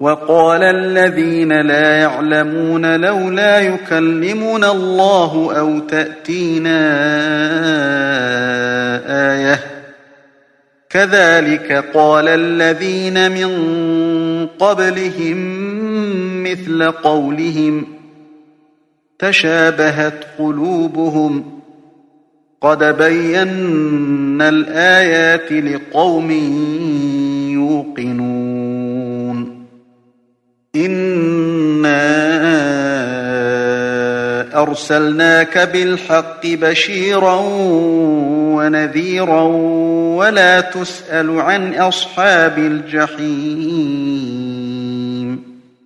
وقال الذين لا يعلمون لولا يكلمنا الله أو تأتينا آية. كذلك قال الذين من قبلهم مثل قولهم تشابهت قلوبهم. قد بينا الآيات لقوم يوقنون. إنا أرسلناك بالحق بشيرا ونذيرا ولا تسأل عن أصحاب الجحيم